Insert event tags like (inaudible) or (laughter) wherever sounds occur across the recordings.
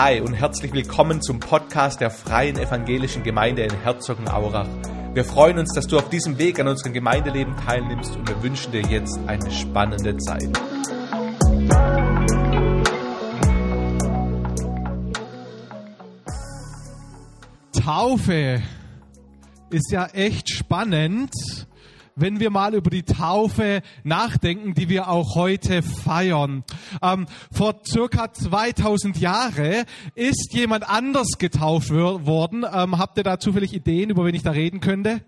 Hi und herzlich willkommen zum Podcast der Freien Evangelischen Gemeinde in Herzogenaurach. Wir freuen uns, dass du auf diesem Weg an unserem Gemeindeleben teilnimmst und wir wünschen dir jetzt eine spannende Zeit. Taufe ist ja echt spannend wenn wir mal über die Taufe nachdenken, die wir auch heute feiern. Ähm, vor circa 2000 Jahre ist jemand anders getauft worden. Ähm, habt ihr da zufällig Ideen, über wen ich da reden könnte?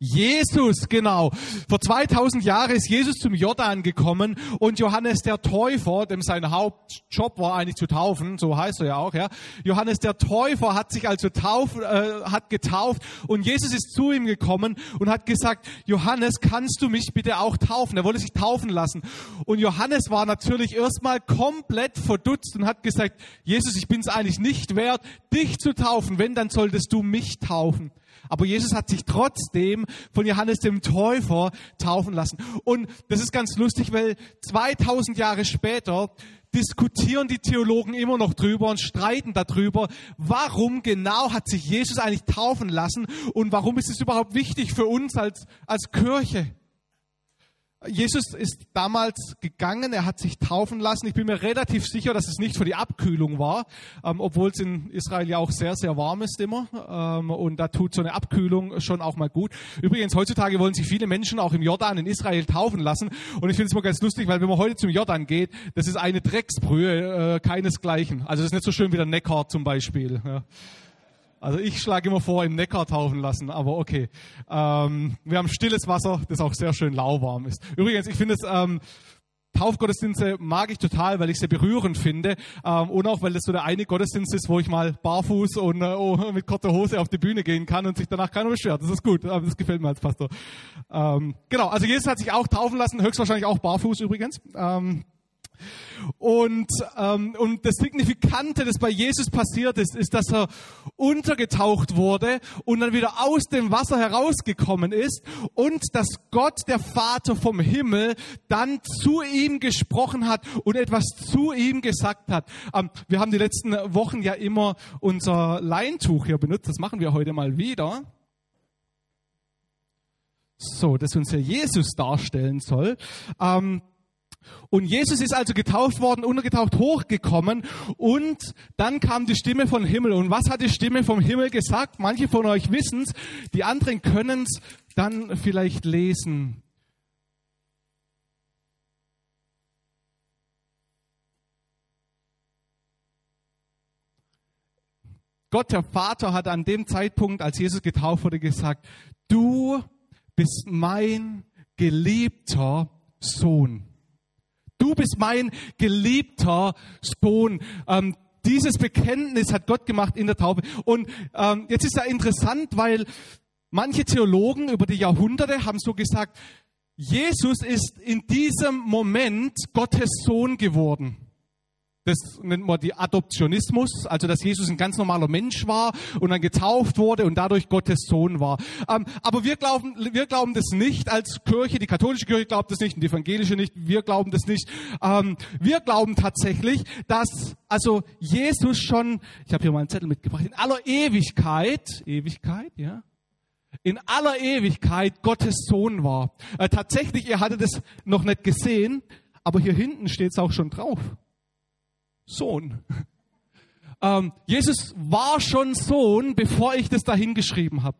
Jesus, genau. Vor 2000 Jahren ist Jesus zum Jordan gekommen und Johannes der Täufer, dem sein Hauptjob war eigentlich zu taufen, so heißt er ja auch, ja. Johannes der Täufer hat sich also tauf, äh, hat getauft und Jesus ist zu ihm gekommen und hat gesagt, Johannes, kannst du mich bitte auch taufen? Er wollte sich taufen lassen. Und Johannes war natürlich erstmal komplett verdutzt und hat gesagt, Jesus, ich bin es eigentlich nicht wert, dich zu taufen. Wenn, dann solltest du mich taufen. Aber Jesus hat sich trotzdem von Johannes dem Täufer taufen lassen. Und das ist ganz lustig, weil 2000 Jahre später diskutieren die Theologen immer noch drüber und streiten darüber, warum genau hat sich Jesus eigentlich taufen lassen und warum ist es überhaupt wichtig für uns als, als Kirche. Jesus ist damals gegangen, er hat sich taufen lassen. Ich bin mir relativ sicher, dass es nicht für die Abkühlung war, ähm, obwohl es in Israel ja auch sehr, sehr warm ist immer. Ähm, und da tut so eine Abkühlung schon auch mal gut. Übrigens, heutzutage wollen sich viele Menschen auch im Jordan in Israel taufen lassen. Und ich finde es mal ganz lustig, weil wenn man heute zum Jordan geht, das ist eine Drecksbrühe, äh, keinesgleichen. Also das ist nicht so schön wie der Neckar zum Beispiel. Ja. Also ich schlage immer vor, im Neckar taufen lassen, aber okay. Ähm, wir haben stilles Wasser, das auch sehr schön lauwarm ist. Übrigens, ich finde es, ähm, Taufgottesdienste mag ich total, weil ich sie berührend finde ähm, und auch, weil das so der eine Gottesdienst ist, wo ich mal barfuß und äh, oh, mit kurzer Hose auf die Bühne gehen kann und sich danach keiner beschwert. Das ist gut, das gefällt mir als Pastor. Ähm, genau, also Jesus hat sich auch taufen lassen, höchstwahrscheinlich auch barfuß übrigens. Ähm, und, ähm, und das Signifikante, das bei Jesus passiert ist, ist, dass er untergetaucht wurde und dann wieder aus dem Wasser herausgekommen ist und dass Gott, der Vater vom Himmel, dann zu ihm gesprochen hat und etwas zu ihm gesagt hat. Ähm, wir haben die letzten Wochen ja immer unser Leintuch hier benutzt. Das machen wir heute mal wieder. So, das uns ja Jesus darstellen soll. Ähm, und Jesus ist also getauft worden, untergetaucht, hochgekommen und dann kam die Stimme vom Himmel. Und was hat die Stimme vom Himmel gesagt? Manche von euch wissen es, die anderen können es dann vielleicht lesen. Gott, der Vater, hat an dem Zeitpunkt, als Jesus getauft wurde, gesagt, du bist mein geliebter Sohn. Du bist mein geliebter Sohn. Ähm, dieses Bekenntnis hat Gott gemacht in der Taufe. Und ähm, jetzt ist ja interessant, weil manche Theologen über die Jahrhunderte haben so gesagt, Jesus ist in diesem Moment Gottes Sohn geworden. Das nennt man die Adoptionismus, also dass Jesus ein ganz normaler Mensch war und dann getauft wurde und dadurch Gottes Sohn war. Ähm, aber wir glauben, wir glauben das nicht als Kirche. Die katholische Kirche glaubt das nicht und die evangelische nicht. Wir glauben das nicht. Ähm, wir glauben tatsächlich, dass also Jesus schon, ich habe hier mal einen Zettel mitgebracht, in aller Ewigkeit, Ewigkeit, ja, in aller Ewigkeit Gottes Sohn war. Äh, tatsächlich, ihr hattet es noch nicht gesehen, aber hier hinten steht es auch schon drauf. Sohn. Ähm, Jesus war schon Sohn, bevor ich das dahin geschrieben habe.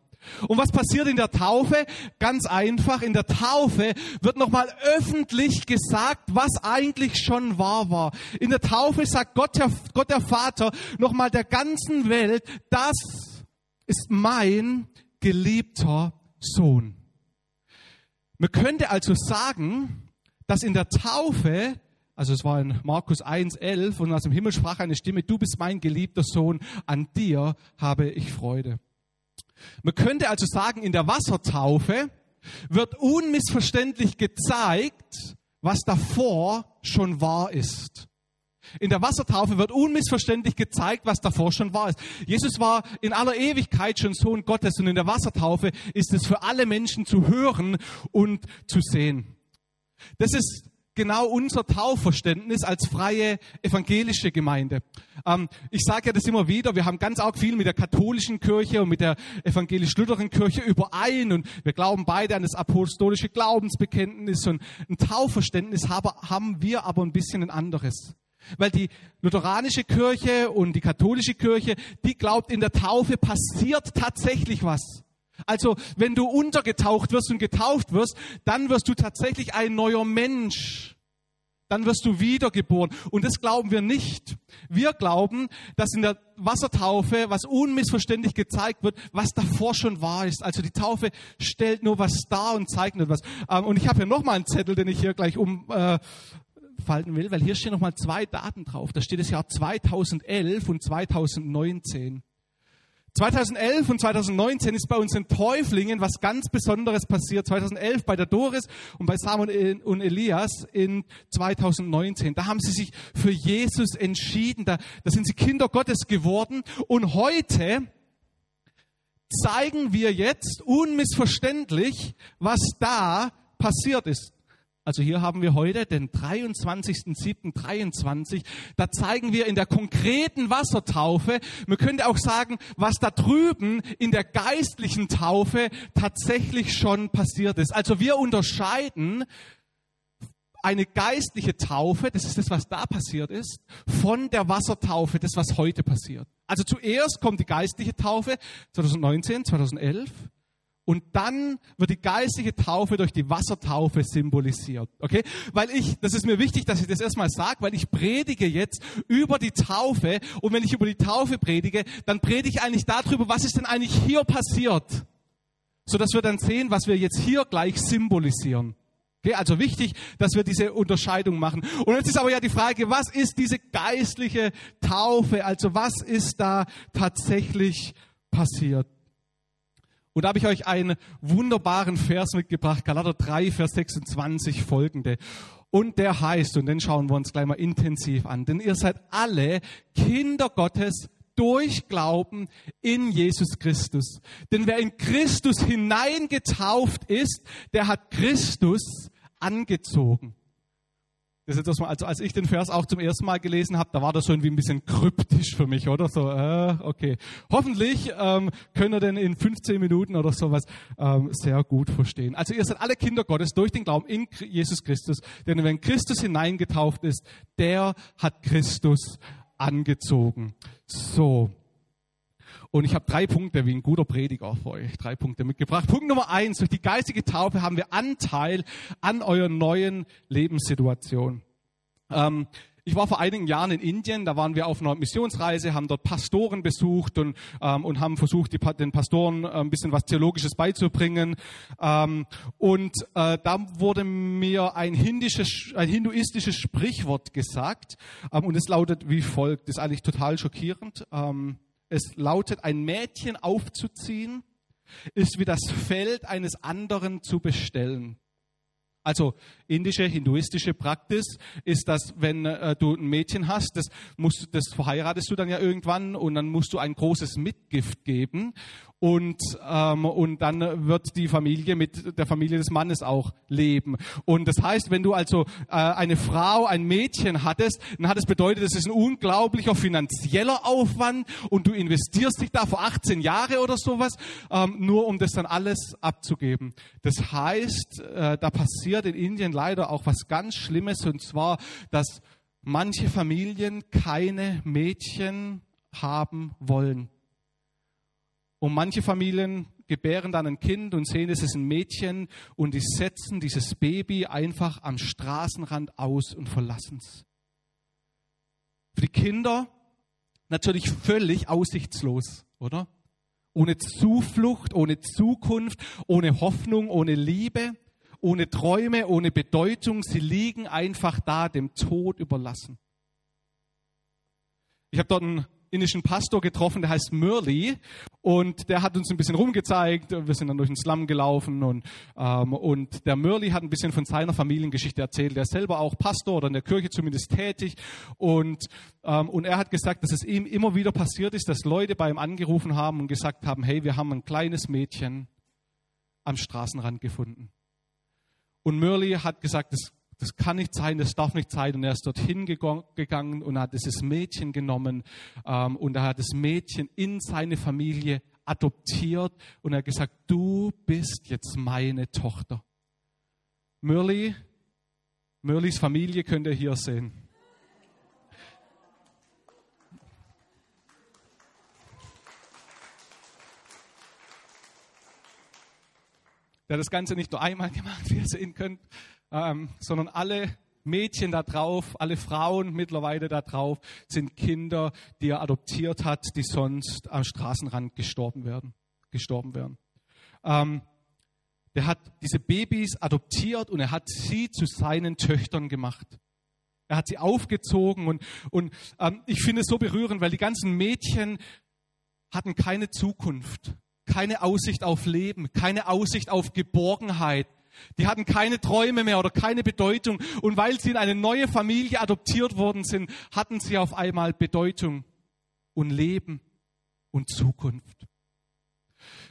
Und was passiert in der Taufe? Ganz einfach, in der Taufe wird nochmal öffentlich gesagt, was eigentlich schon wahr war. In der Taufe sagt Gott der, Gott der Vater nochmal der ganzen Welt, das ist mein geliebter Sohn. Man könnte also sagen, dass in der Taufe also es war in Markus 1,11 und aus dem Himmel sprach eine Stimme, du bist mein geliebter Sohn, an dir habe ich Freude. Man könnte also sagen, in der Wassertaufe wird unmissverständlich gezeigt, was davor schon wahr ist. In der Wassertaufe wird unmissverständlich gezeigt, was davor schon wahr ist. Jesus war in aller Ewigkeit schon Sohn Gottes und in der Wassertaufe ist es für alle Menschen zu hören und zu sehen. Das ist genau unser Taufverständnis als freie evangelische Gemeinde. Ähm, ich sage ja das immer wieder, wir haben ganz arg viel mit der katholischen Kirche und mit der evangelisch-lutherischen Kirche überein und wir glauben beide an das apostolische Glaubensbekenntnis und ein Taufverständnis haben wir aber ein bisschen ein anderes. Weil die lutheranische Kirche und die katholische Kirche, die glaubt, in der Taufe passiert tatsächlich was. Also wenn du untergetaucht wirst und getauft wirst, dann wirst du tatsächlich ein neuer Mensch. Dann wirst du wiedergeboren. Und das glauben wir nicht. Wir glauben, dass in der Wassertaufe was unmissverständlich gezeigt wird, was davor schon wahr ist. Also die Taufe stellt nur was dar und zeigt nur was. Ähm, und ich habe hier nochmal einen Zettel, den ich hier gleich umfalten äh, will, weil hier stehen nochmal zwei Daten drauf. Da steht das Jahr 2011 und 2019. 2011 und 2019 ist bei uns in Täuflingen was ganz Besonderes passiert. 2011 bei der Doris und bei Samuel und Elias in 2019. Da haben sie sich für Jesus entschieden. Da, da sind sie Kinder Gottes geworden. Und heute zeigen wir jetzt unmissverständlich, was da passiert ist. Also hier haben wir heute den 23.07.23. Da zeigen wir in der konkreten Wassertaufe, man könnte auch sagen, was da drüben in der geistlichen Taufe tatsächlich schon passiert ist. Also wir unterscheiden eine geistliche Taufe, das ist das, was da passiert ist, von der Wassertaufe, das, was heute passiert. Also zuerst kommt die geistliche Taufe 2019, 2011. Und dann wird die geistliche Taufe durch die Wassertaufe symbolisiert. Okay? Weil ich, das ist mir wichtig, dass ich das erstmal sage, weil ich predige jetzt über die Taufe. Und wenn ich über die Taufe predige, dann predige ich eigentlich darüber, was ist denn eigentlich hier passiert. So dass wir dann sehen, was wir jetzt hier gleich symbolisieren. Okay, also wichtig, dass wir diese Unterscheidung machen. Und jetzt ist aber ja die Frage, was ist diese geistliche Taufe? Also was ist da tatsächlich passiert? Und da habe ich euch einen wunderbaren Vers mitgebracht, Galater 3, Vers 26 folgende. Und der heißt, und den schauen wir uns gleich mal intensiv an, denn ihr seid alle Kinder Gottes durch Glauben in Jesus Christus. Denn wer in Christus hineingetauft ist, der hat Christus angezogen. Das ist jetzt also als ich den Vers auch zum ersten Mal gelesen habe, da war das so irgendwie ein bisschen kryptisch für mich, oder? So, äh, okay. Hoffentlich ähm, können wir den in 15 Minuten oder sowas ähm, sehr gut verstehen. Also ihr seid alle Kinder Gottes durch den Glauben in Jesus Christus. Denn wenn Christus hineingetauft ist, der hat Christus angezogen. So. Und ich habe drei Punkte wie ein guter Prediger für euch. Drei Punkte mitgebracht. Punkt Nummer eins. Durch die geistige Taufe haben wir Anteil an eurer neuen Lebenssituation. Ähm, ich war vor einigen Jahren in Indien, da waren wir auf einer Missionsreise, haben dort Pastoren besucht und, ähm, und haben versucht, die, den Pastoren äh, ein bisschen was Theologisches beizubringen. Ähm, und äh, da wurde mir ein, hindisches, ein hinduistisches Sprichwort gesagt ähm, und es lautet wie folgt, das ist eigentlich total schockierend. Ähm, es lautet, ein Mädchen aufzuziehen, ist wie das Feld eines anderen zu bestellen. Also indische, hinduistische Praxis ist, dass wenn äh, du ein Mädchen hast, das, musst, das verheiratest du dann ja irgendwann und dann musst du ein großes Mitgift geben und, ähm, und dann wird die Familie mit der Familie des Mannes auch leben. Und das heißt, wenn du also äh, eine Frau, ein Mädchen hattest, dann hat es bedeutet, das ist ein unglaublicher finanzieller Aufwand und du investierst dich da vor 18 Jahre oder sowas, ähm, nur um das dann alles abzugeben. Das heißt, äh, da passiert in Indien leider auch was ganz Schlimmes und zwar, dass manche Familien keine Mädchen haben wollen. Und manche Familien gebären dann ein Kind und sehen, es ist ein Mädchen und die setzen dieses Baby einfach am Straßenrand aus und verlassen es. Für die Kinder natürlich völlig aussichtslos, oder? Ohne Zuflucht, ohne Zukunft, ohne Hoffnung, ohne Liebe, ohne Träume, ohne Bedeutung. Sie liegen einfach da, dem Tod überlassen. Ich habe dort einen indischen Pastor getroffen, der heißt Murli und der hat uns ein bisschen rumgezeigt. Wir sind dann durch den Slum gelaufen und, ähm, und der Murli hat ein bisschen von seiner Familiengeschichte erzählt. Der ist selber auch Pastor oder in der Kirche zumindest tätig und, ähm, und er hat gesagt, dass es ihm immer wieder passiert ist, dass Leute bei ihm angerufen haben und gesagt haben, hey, wir haben ein kleines Mädchen am Straßenrand gefunden. Und Murli hat gesagt, das das kann nicht sein, das darf nicht sein. Und er ist dorthin gegangen und hat dieses Mädchen genommen ähm, und er hat das Mädchen in seine Familie adoptiert und er hat gesagt, du bist jetzt meine Tochter. Mürli, Mürlis Familie könnt ihr hier sehen. Der das Ganze nicht nur einmal (laughs) gemacht, wie ihr sehen könnt, ähm, sondern alle Mädchen da drauf, alle Frauen mittlerweile da drauf sind Kinder, die er adoptiert hat, die sonst am Straßenrand gestorben werden. Gestorben wären. Ähm, der hat diese Babys adoptiert und er hat sie zu seinen Töchtern gemacht. Er hat sie aufgezogen und, und ähm, ich finde es so berührend, weil die ganzen Mädchen hatten keine Zukunft, keine Aussicht auf Leben, keine Aussicht auf Geborgenheit. Die hatten keine Träume mehr oder keine Bedeutung. Und weil sie in eine neue Familie adoptiert worden sind, hatten sie auf einmal Bedeutung und Leben und Zukunft.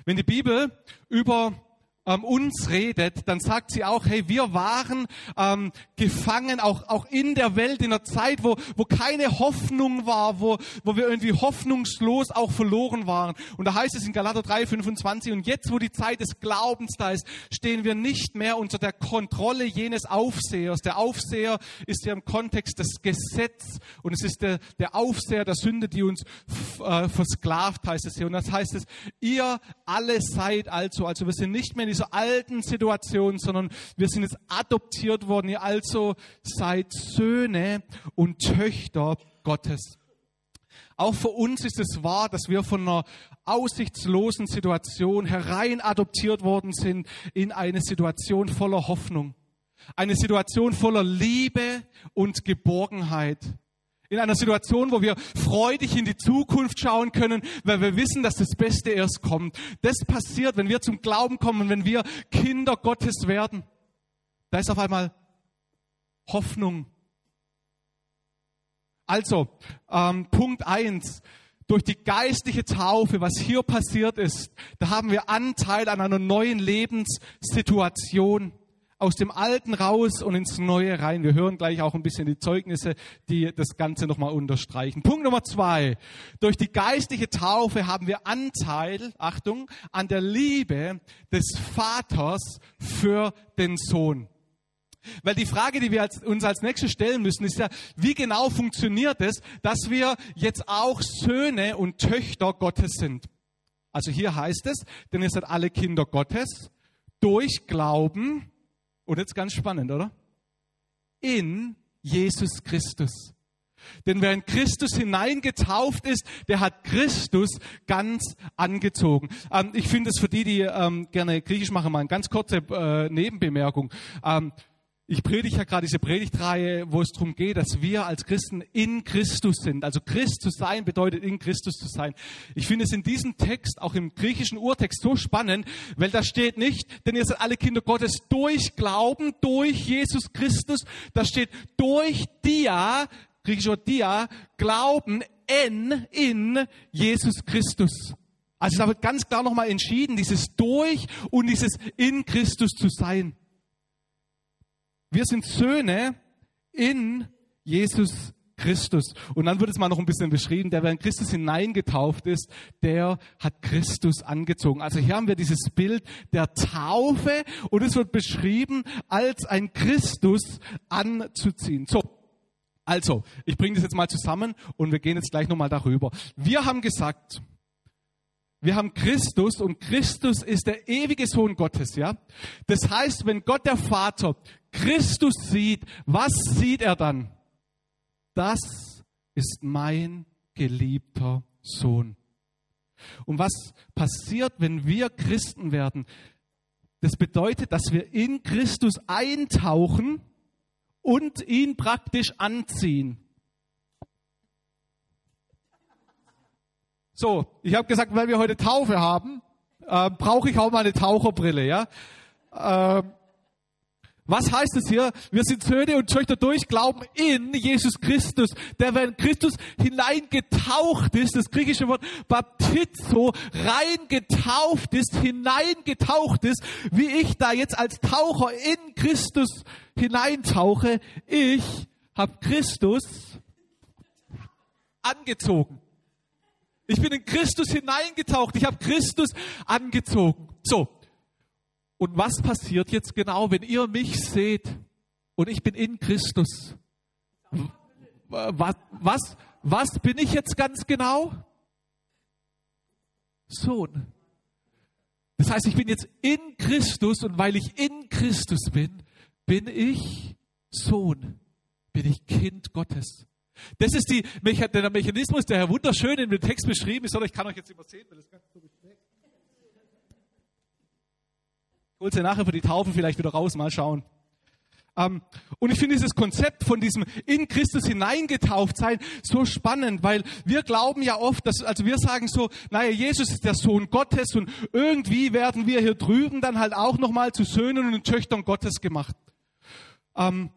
Wenn die Bibel über ähm, uns redet, dann sagt sie auch, hey, wir waren ähm, gefangen, auch, auch in der Welt, in der Zeit, wo, wo keine Hoffnung war, wo, wo wir irgendwie hoffnungslos auch verloren waren. Und da heißt es in Galater 3, 25, und jetzt, wo die Zeit des Glaubens da ist, stehen wir nicht mehr unter der Kontrolle jenes Aufsehers. Der Aufseher ist ja im Kontext des Gesetzes und es ist der, der Aufseher der Sünde, die uns äh, versklavt, heißt es hier. Und das heißt es, ihr alle seid also, also wir sind nicht mehr in dieser alten Situation, sondern wir sind jetzt adoptiert worden. Ihr also seid Söhne und Töchter Gottes. Auch für uns ist es wahr, dass wir von einer aussichtslosen Situation herein adoptiert worden sind in eine Situation voller Hoffnung. Eine Situation voller Liebe und Geborgenheit in einer Situation, wo wir freudig in die Zukunft schauen können, weil wir wissen, dass das Beste erst kommt. Das passiert, wenn wir zum Glauben kommen, wenn wir Kinder Gottes werden. Da ist auf einmal Hoffnung. Also, ähm, Punkt eins: Durch die geistliche Taufe, was hier passiert ist, da haben wir Anteil an einer neuen Lebenssituation aus dem Alten raus und ins Neue rein. Wir hören gleich auch ein bisschen die Zeugnisse, die das Ganze nochmal unterstreichen. Punkt Nummer zwei. Durch die geistliche Taufe haben wir Anteil, Achtung, an der Liebe des Vaters für den Sohn. Weil die Frage, die wir uns als nächstes stellen müssen, ist ja, wie genau funktioniert es, dass wir jetzt auch Söhne und Töchter Gottes sind? Also hier heißt es, denn ihr seid alle Kinder Gottes durch Glauben und jetzt ganz spannend, oder? In Jesus Christus. Denn wer in Christus hineingetauft ist, der hat Christus ganz angezogen. Ähm, ich finde es für die, die ähm, gerne Griechisch machen, mal eine ganz kurze äh, Nebenbemerkung. Ähm, ich predige ja gerade diese Predigtreihe, wo es darum geht, dass wir als Christen in Christus sind. Also Christus sein bedeutet in Christus zu sein. Ich finde es in diesem Text, auch im griechischen Urtext, so spannend, weil da steht nicht, denn ihr seid alle Kinder Gottes durch Glauben, durch Jesus Christus. Da steht durch Dia, griechischer Dia, Glauben en in Jesus Christus. Also da wird ganz klar nochmal entschieden, dieses durch und dieses in Christus zu sein. Wir sind Söhne in Jesus Christus. Und dann wird es mal noch ein bisschen beschrieben, der, wer in Christus hineingetauft ist, der hat Christus angezogen. Also hier haben wir dieses Bild der Taufe und es wird beschrieben, als ein Christus anzuziehen. So. Also, ich bringe das jetzt mal zusammen und wir gehen jetzt gleich nochmal darüber. Wir haben gesagt, wir haben Christus und Christus ist der ewige Sohn Gottes, ja? Das heißt, wenn Gott der Vater Christus sieht, was sieht er dann? Das ist mein geliebter Sohn. Und was passiert, wenn wir Christen werden? Das bedeutet, dass wir in Christus eintauchen und ihn praktisch anziehen. So, ich habe gesagt, weil wir heute Taufe haben, äh, brauche ich auch mal eine Taucherbrille, ja. Äh, Was heißt es hier? Wir sind Söhne und Töchter durch Glauben in Jesus Christus, der wenn Christus hineingetaucht ist, das griechische Wort baptizo, reingetauft ist, hineingetaucht ist, wie ich da jetzt als Taucher in Christus hineintauche. Ich habe Christus angezogen. Ich bin in Christus hineingetaucht. Ich habe Christus angezogen. So, und was passiert jetzt genau, wenn ihr mich seht und ich bin in Christus? Was, was, was bin ich jetzt ganz genau? Sohn. Das heißt, ich bin jetzt in Christus und weil ich in Christus bin, bin ich Sohn, bin ich Kind Gottes. Das ist die, der Mechanismus, der Herr wunderschön in dem Text beschrieben ist, oder ich kann euch jetzt übersehen, weil das ganz so beschränkt Holt sie nachher für die Taufe vielleicht wieder raus, mal schauen. Ähm, und ich finde dieses Konzept von diesem in Christus hineingetauft sein so spannend, weil wir glauben ja oft, dass, also wir sagen so, naja, Jesus ist der Sohn Gottes und irgendwie werden wir hier drüben dann halt auch nochmal zu Söhnen und Töchtern Gottes gemacht. Ähm,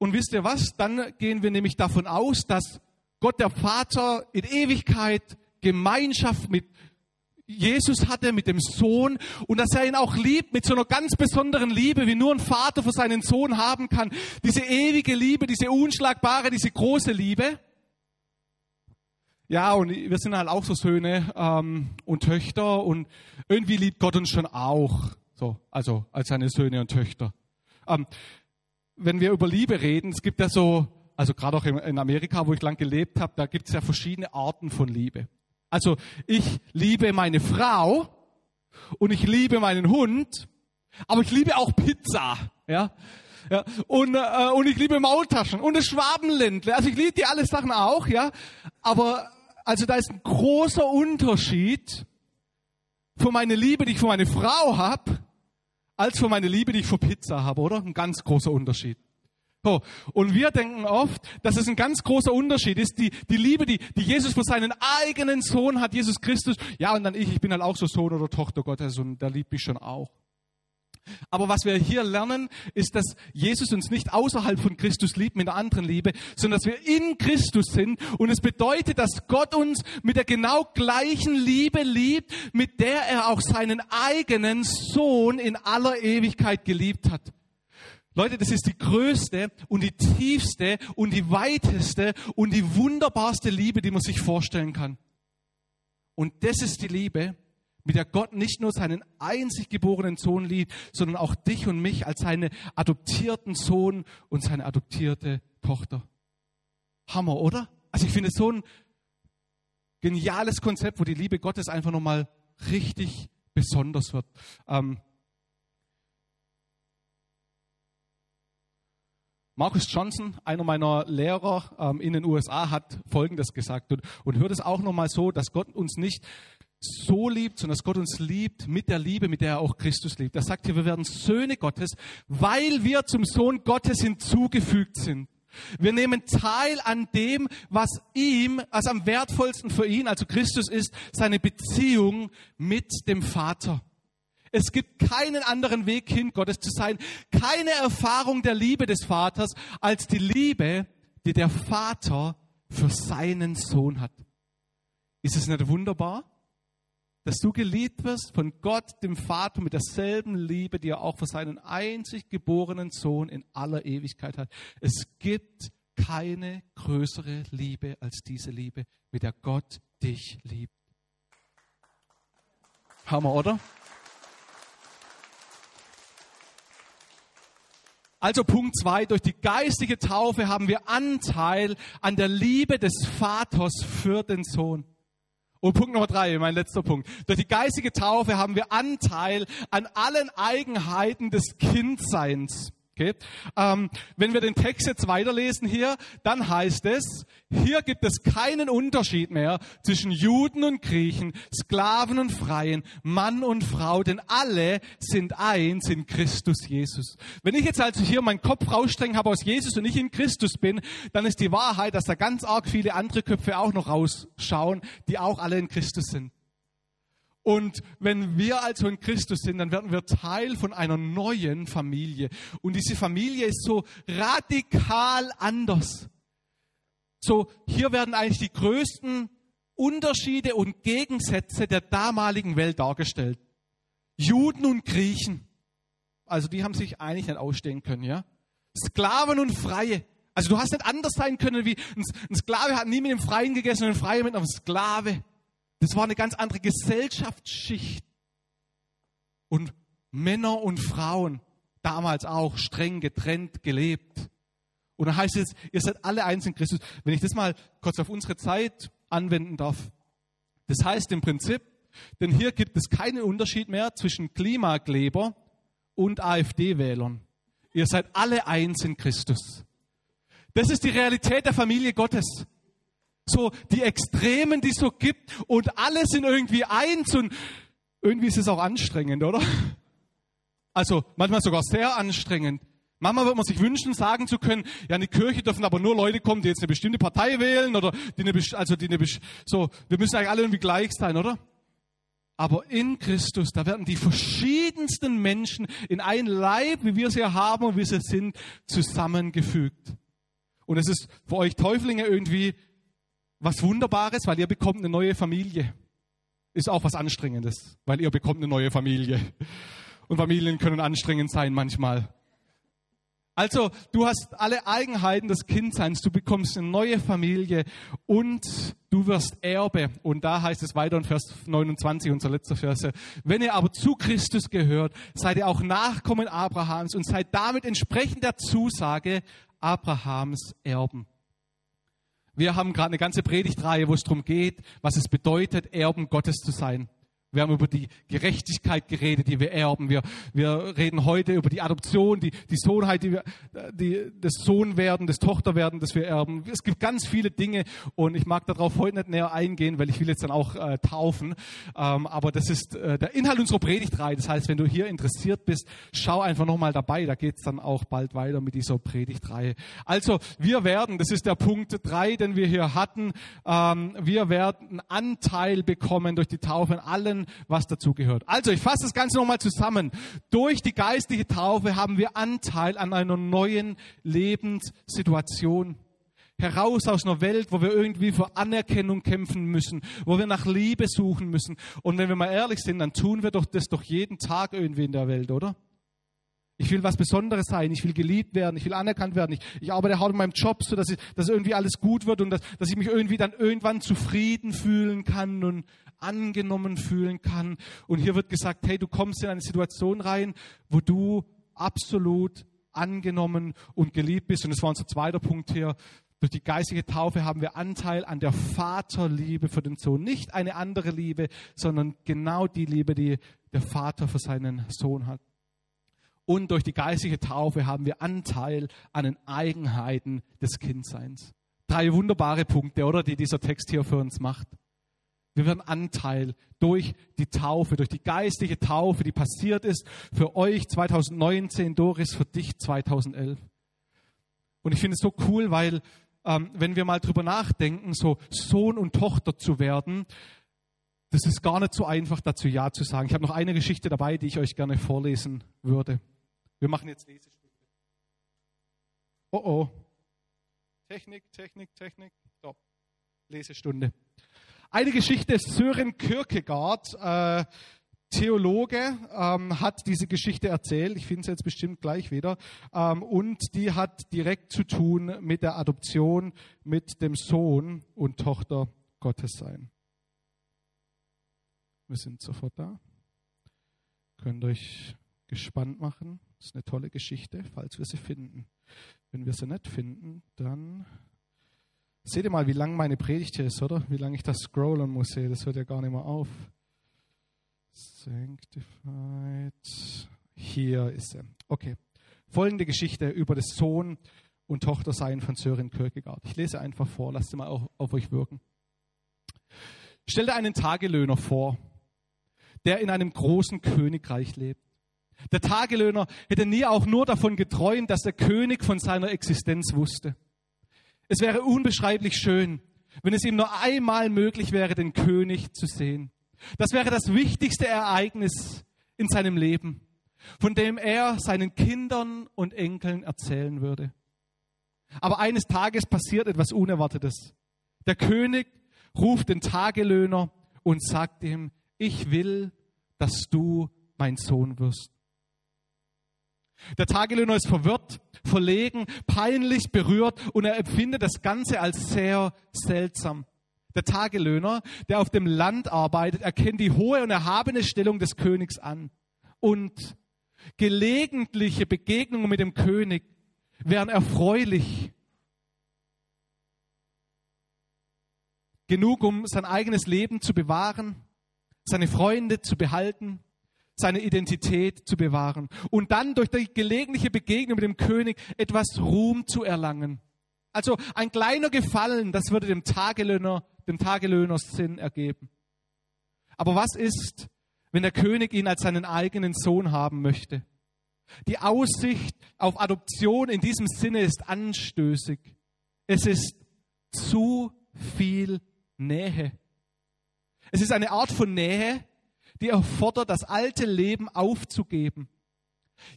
und wisst ihr was? Dann gehen wir nämlich davon aus, dass Gott der Vater in Ewigkeit Gemeinschaft mit Jesus hatte mit dem Sohn und dass er ihn auch liebt mit so einer ganz besonderen Liebe, wie nur ein Vater für seinen Sohn haben kann. Diese ewige Liebe, diese unschlagbare, diese große Liebe. Ja, und wir sind halt auch so Söhne ähm, und Töchter und irgendwie liebt Gott uns schon auch, so, also als seine Söhne und Töchter. Ähm, wenn wir über Liebe reden, es gibt ja so, also gerade auch in Amerika, wo ich lang gelebt habe, da gibt es ja verschiedene Arten von Liebe. Also ich liebe meine Frau und ich liebe meinen Hund, aber ich liebe auch Pizza, ja. Ja, und, äh, und ich liebe Maultaschen und das Schwabenländle. Also ich liebe die alle Sachen auch, ja. Aber also da ist ein großer Unterschied für meine Liebe, die ich für meine Frau habe, als für meine Liebe, die ich für Pizza habe, oder? Ein ganz großer Unterschied. So, und wir denken oft, dass es ein ganz großer Unterschied ist, die, die Liebe, die, die Jesus für seinen eigenen Sohn hat, Jesus Christus. Ja, und dann ich, ich bin halt auch so Sohn oder Tochter Gottes und der liebt mich schon auch. Aber was wir hier lernen, ist, dass Jesus uns nicht außerhalb von Christus liebt mit einer anderen Liebe, sondern dass wir in Christus sind. Und es bedeutet, dass Gott uns mit der genau gleichen Liebe liebt, mit der er auch seinen eigenen Sohn in aller Ewigkeit geliebt hat. Leute, das ist die größte und die tiefste und die weiteste und die wunderbarste Liebe, die man sich vorstellen kann. Und das ist die Liebe, mit der Gott nicht nur seinen einzig geborenen Sohn liebt, sondern auch dich und mich als seine adoptierten Sohn und seine adoptierte Tochter. Hammer, oder? Also ich finde so ein geniales Konzept, wo die Liebe Gottes einfach nochmal richtig besonders wird. Ähm, Marcus Johnson, einer meiner Lehrer ähm, in den USA, hat Folgendes gesagt und, und hört es auch nochmal so, dass Gott uns nicht so liebt, sondern dass Gott uns liebt mit der Liebe, mit der er auch Christus liebt. Er sagt hier, wir werden Söhne Gottes, weil wir zum Sohn Gottes hinzugefügt sind. Wir nehmen teil an dem, was ihm, was am wertvollsten für ihn, also Christus ist, seine Beziehung mit dem Vater. Es gibt keinen anderen Weg, Kind Gottes zu sein, keine Erfahrung der Liebe des Vaters als die Liebe, die der Vater für seinen Sohn hat. Ist es nicht wunderbar, dass du geliebt wirst von Gott, dem Vater, mit derselben Liebe, die er auch für seinen einzig geborenen Sohn in aller Ewigkeit hat? Es gibt keine größere Liebe als diese Liebe, mit der Gott dich liebt. Hammer, oder? Also Punkt zwei, durch die geistige Taufe haben wir Anteil an der Liebe des Vaters für den Sohn. Und Punkt Nummer drei, mein letzter Punkt. Durch die geistige Taufe haben wir Anteil an allen Eigenheiten des Kindseins. Okay? Ähm, wenn wir den Text jetzt weiterlesen hier, dann heißt es, hier gibt es keinen Unterschied mehr zwischen Juden und Griechen, Sklaven und Freien, Mann und Frau, denn alle sind eins in Christus Jesus. Wenn ich jetzt also hier meinen Kopf rausstrengen habe aus Jesus und ich in Christus bin, dann ist die Wahrheit, dass da ganz arg viele andere Köpfe auch noch rausschauen, die auch alle in Christus sind. Und wenn wir also in Christus sind, dann werden wir Teil von einer neuen Familie. Und diese Familie ist so radikal anders. So, hier werden eigentlich die größten Unterschiede und Gegensätze der damaligen Welt dargestellt. Juden und Griechen. Also die haben sich eigentlich nicht ausstehen können, ja. Sklaven und Freie. Also du hast nicht anders sein können wie ein Sklave hat nie mit dem Freien gegessen und ein Freier mit einem Sklave. Das war eine ganz andere Gesellschaftsschicht. Und Männer und Frauen, damals auch streng getrennt gelebt. Und dann heißt es, ihr seid alle eins in Christus. Wenn ich das mal kurz auf unsere Zeit anwenden darf. Das heißt im Prinzip, denn hier gibt es keinen Unterschied mehr zwischen Klimakleber und AfD-Wählern. Ihr seid alle eins in Christus. Das ist die Realität der Familie Gottes so die Extremen, die es so gibt und alle sind irgendwie eins und irgendwie ist es auch anstrengend, oder? Also manchmal sogar sehr anstrengend. Manchmal wird man sich wünschen, sagen zu können, ja, in die Kirche dürfen aber nur Leute kommen, die jetzt eine bestimmte Partei wählen oder die eine, also die eine, so, wir müssen eigentlich alle irgendwie gleich sein, oder? Aber in Christus, da werden die verschiedensten Menschen in ein Leib, wie wir sie haben und wie sie sind, zusammengefügt. Und es ist für euch Täuflinge irgendwie was Wunderbares, weil ihr bekommt eine neue Familie. Ist auch was Anstrengendes, weil ihr bekommt eine neue Familie. Und Familien können anstrengend sein manchmal. Also, du hast alle Eigenheiten des Kindseins, du bekommst eine neue Familie und du wirst Erbe. Und da heißt es weiter in Vers 29, unser letzter Verse. Wenn ihr aber zu Christus gehört, seid ihr auch Nachkommen Abrahams und seid damit entsprechend der Zusage Abrahams Erben. Wir haben gerade eine ganze Predigtreihe, wo es darum geht, was es bedeutet, Erben Gottes zu sein. Wir haben über die Gerechtigkeit geredet, die wir erben. Wir, wir reden heute über die Adoption, die, die Sohnheit, die wir, die, das Sohnwerden, das Tochterwerden, das wir erben. Es gibt ganz viele Dinge und ich mag darauf heute nicht näher eingehen, weil ich will jetzt dann auch äh, taufen. Ähm, aber das ist äh, der Inhalt unserer Predigtreihe. Das heißt, wenn du hier interessiert bist, schau einfach nochmal dabei. Da geht's dann auch bald weiter mit dieser Predigtreihe. Also wir werden, das ist der Punkt drei, den wir hier hatten, ähm, wir werden Anteil bekommen durch die Taufe an allen was dazugehört. Also, ich fasse das Ganze nochmal zusammen. Durch die geistliche Taufe haben wir Anteil an einer neuen Lebenssituation heraus aus einer Welt, wo wir irgendwie für Anerkennung kämpfen müssen, wo wir nach Liebe suchen müssen. Und wenn wir mal ehrlich sind, dann tun wir doch das doch jeden Tag irgendwie in der Welt, oder? Ich will was Besonderes sein, ich will geliebt werden, ich will anerkannt werden. Ich, ich arbeite hart in meinem Job, so dass, ich, dass irgendwie alles gut wird und dass, dass ich mich irgendwie dann irgendwann zufrieden fühlen kann und angenommen fühlen kann. Und hier wird gesagt, hey, du kommst in eine Situation rein, wo du absolut angenommen und geliebt bist. Und das war unser zweiter Punkt hier. Durch die geistige Taufe haben wir Anteil an der Vaterliebe für den Sohn. Nicht eine andere Liebe, sondern genau die Liebe, die der Vater für seinen Sohn hat. Und durch die geistige Taufe haben wir Anteil an den Eigenheiten des Kindseins. Drei wunderbare Punkte, oder, die dieser Text hier für uns macht. Wir werden Anteil durch die Taufe, durch die geistige Taufe, die passiert ist für euch 2019, Doris, für dich 2011. Und ich finde es so cool, weil ähm, wenn wir mal drüber nachdenken, so Sohn und Tochter zu werden, das ist gar nicht so einfach, dazu Ja zu sagen. Ich habe noch eine Geschichte dabei, die ich euch gerne vorlesen würde. Wir machen jetzt Lesestunde. Oh oh. Technik, Technik, Technik. So. Lesestunde. Eine Geschichte ist Sören Kierkegaard, äh, Theologe, ähm, hat diese Geschichte erzählt. Ich finde es jetzt bestimmt gleich wieder. Ähm, und die hat direkt zu tun mit der Adoption, mit dem Sohn und Tochter Gottes sein. Wir sind sofort da. Könnt euch gespannt machen. Das ist eine tolle Geschichte, falls wir sie finden. Wenn wir sie nicht finden, dann seht ihr mal, wie lang meine Predigt hier ist, oder? Wie lange ich das scrollen muss. Das hört ja gar nicht mehr auf. Sanctified. Hier ist sie. Okay. Folgende Geschichte über das Sohn und Tochtersein von Sören Kierkegaard. Ich lese einfach vor, lasst sie mal auf, auf euch wirken. Stell dir einen Tagelöhner vor, der in einem großen Königreich lebt. Der Tagelöhner hätte nie auch nur davon geträumt, dass der König von seiner Existenz wusste. Es wäre unbeschreiblich schön, wenn es ihm nur einmal möglich wäre, den König zu sehen. Das wäre das wichtigste Ereignis in seinem Leben, von dem er seinen Kindern und Enkeln erzählen würde. Aber eines Tages passiert etwas Unerwartetes. Der König ruft den Tagelöhner und sagt ihm, ich will, dass du mein Sohn wirst. Der Tagelöhner ist verwirrt, verlegen, peinlich berührt und er empfindet das Ganze als sehr seltsam. Der Tagelöhner, der auf dem Land arbeitet, erkennt die hohe und erhabene Stellung des Königs an. Und gelegentliche Begegnungen mit dem König wären erfreulich. Genug, um sein eigenes Leben zu bewahren, seine Freunde zu behalten, seine Identität zu bewahren und dann durch die gelegentliche Begegnung mit dem König etwas Ruhm zu erlangen. Also ein kleiner Gefallen, das würde dem Tagelöhner, dem Tagelöhner Sinn ergeben. Aber was ist, wenn der König ihn als seinen eigenen Sohn haben möchte? Die Aussicht auf Adoption in diesem Sinne ist anstößig. Es ist zu viel Nähe. Es ist eine Art von Nähe, die erfordert, das alte Leben aufzugeben.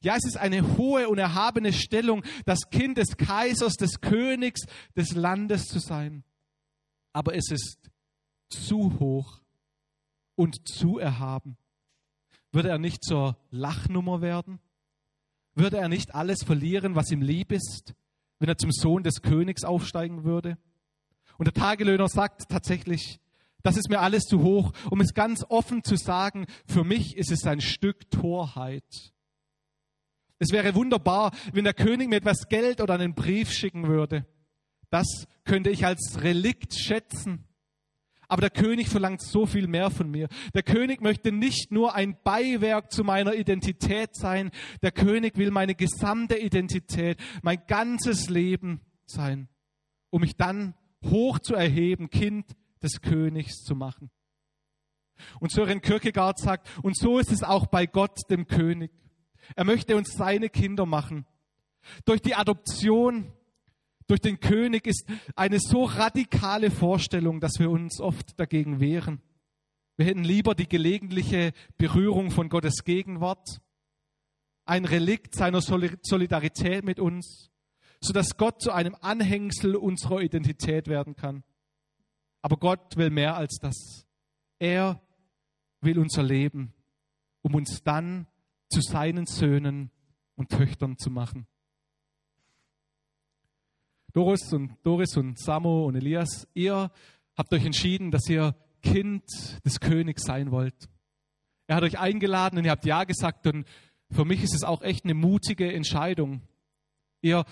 Ja, es ist eine hohe und erhabene Stellung, das Kind des Kaisers, des Königs, des Landes zu sein. Aber es ist zu hoch und zu erhaben. Würde er nicht zur Lachnummer werden? Würde er nicht alles verlieren, was ihm lieb ist, wenn er zum Sohn des Königs aufsteigen würde? Und der Tagelöhner sagt tatsächlich, das ist mir alles zu hoch, um es ganz offen zu sagen, für mich ist es ein Stück Torheit. Es wäre wunderbar, wenn der König mir etwas Geld oder einen Brief schicken würde. Das könnte ich als Relikt schätzen. Aber der König verlangt so viel mehr von mir. Der König möchte nicht nur ein Beiwerk zu meiner Identität sein. Der König will meine gesamte Identität, mein ganzes Leben sein, um mich dann hoch zu erheben, Kind des Königs zu machen. Und Sören Kierkegaard sagt, und so ist es auch bei Gott, dem König. Er möchte uns seine Kinder machen. Durch die Adoption, durch den König ist eine so radikale Vorstellung, dass wir uns oft dagegen wehren. Wir hätten lieber die gelegentliche Berührung von Gottes Gegenwart, ein Relikt seiner Solidarität mit uns, sodass Gott zu einem Anhängsel unserer Identität werden kann. Aber Gott will mehr als das. Er will unser Leben, um uns dann zu seinen Söhnen und Töchtern zu machen. Doris und Doris und Samo und Elias, ihr habt euch entschieden, dass ihr Kind des Königs sein wollt. Er hat euch eingeladen und ihr habt Ja gesagt und für mich ist es auch echt eine mutige Entscheidung. Ihr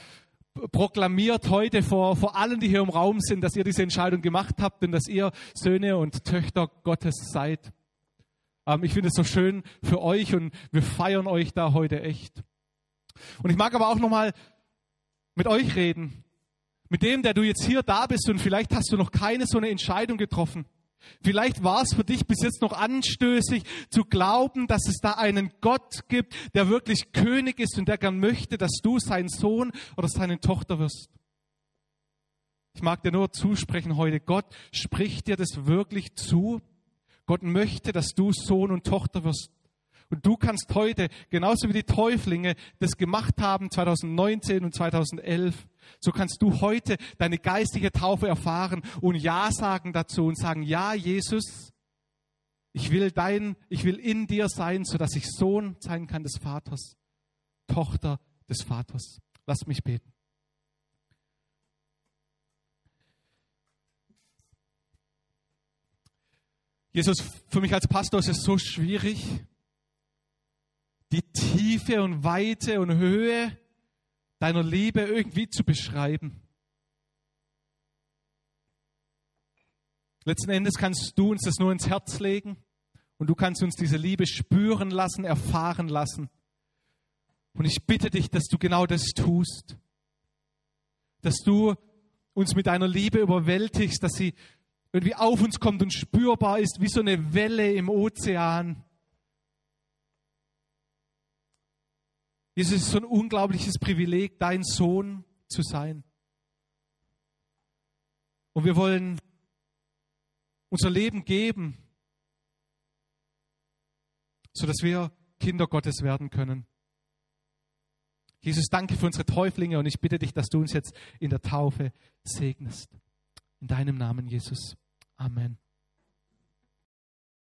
proklamiert heute vor, vor allen, die hier im Raum sind, dass ihr diese Entscheidung gemacht habt und dass ihr Söhne und Töchter Gottes seid. Ähm, ich finde es so schön für euch und wir feiern euch da heute echt. Und ich mag aber auch nochmal mit euch reden. Mit dem, der du jetzt hier da bist und vielleicht hast du noch keine so eine Entscheidung getroffen. Vielleicht war es für dich bis jetzt noch anstößig zu glauben, dass es da einen Gott gibt, der wirklich König ist und der gern möchte, dass du sein Sohn oder seine Tochter wirst. Ich mag dir nur zusprechen heute, Gott spricht dir das wirklich zu. Gott möchte, dass du Sohn und Tochter wirst. Und du kannst heute, genauso wie die Täuflinge das gemacht haben 2019 und 2011, so kannst du heute deine geistige Taufe erfahren und Ja sagen dazu und sagen, ja, Jesus, ich will dein, ich will in dir sein, so dass ich Sohn sein kann des Vaters, Tochter des Vaters. Lass mich beten. Jesus, für mich als Pastor ist es so schwierig, die Tiefe und Weite und Höhe deiner Liebe irgendwie zu beschreiben. Letzten Endes kannst du uns das nur ins Herz legen und du kannst uns diese Liebe spüren lassen, erfahren lassen. Und ich bitte dich, dass du genau das tust. Dass du uns mit deiner Liebe überwältigst, dass sie irgendwie auf uns kommt und spürbar ist wie so eine Welle im Ozean. Jesus, es ist so ein unglaubliches Privileg, dein Sohn zu sein. Und wir wollen unser Leben geben, sodass wir Kinder Gottes werden können. Jesus, danke für unsere Täuflinge und ich bitte dich, dass du uns jetzt in der Taufe segnest. In deinem Namen, Jesus. Amen.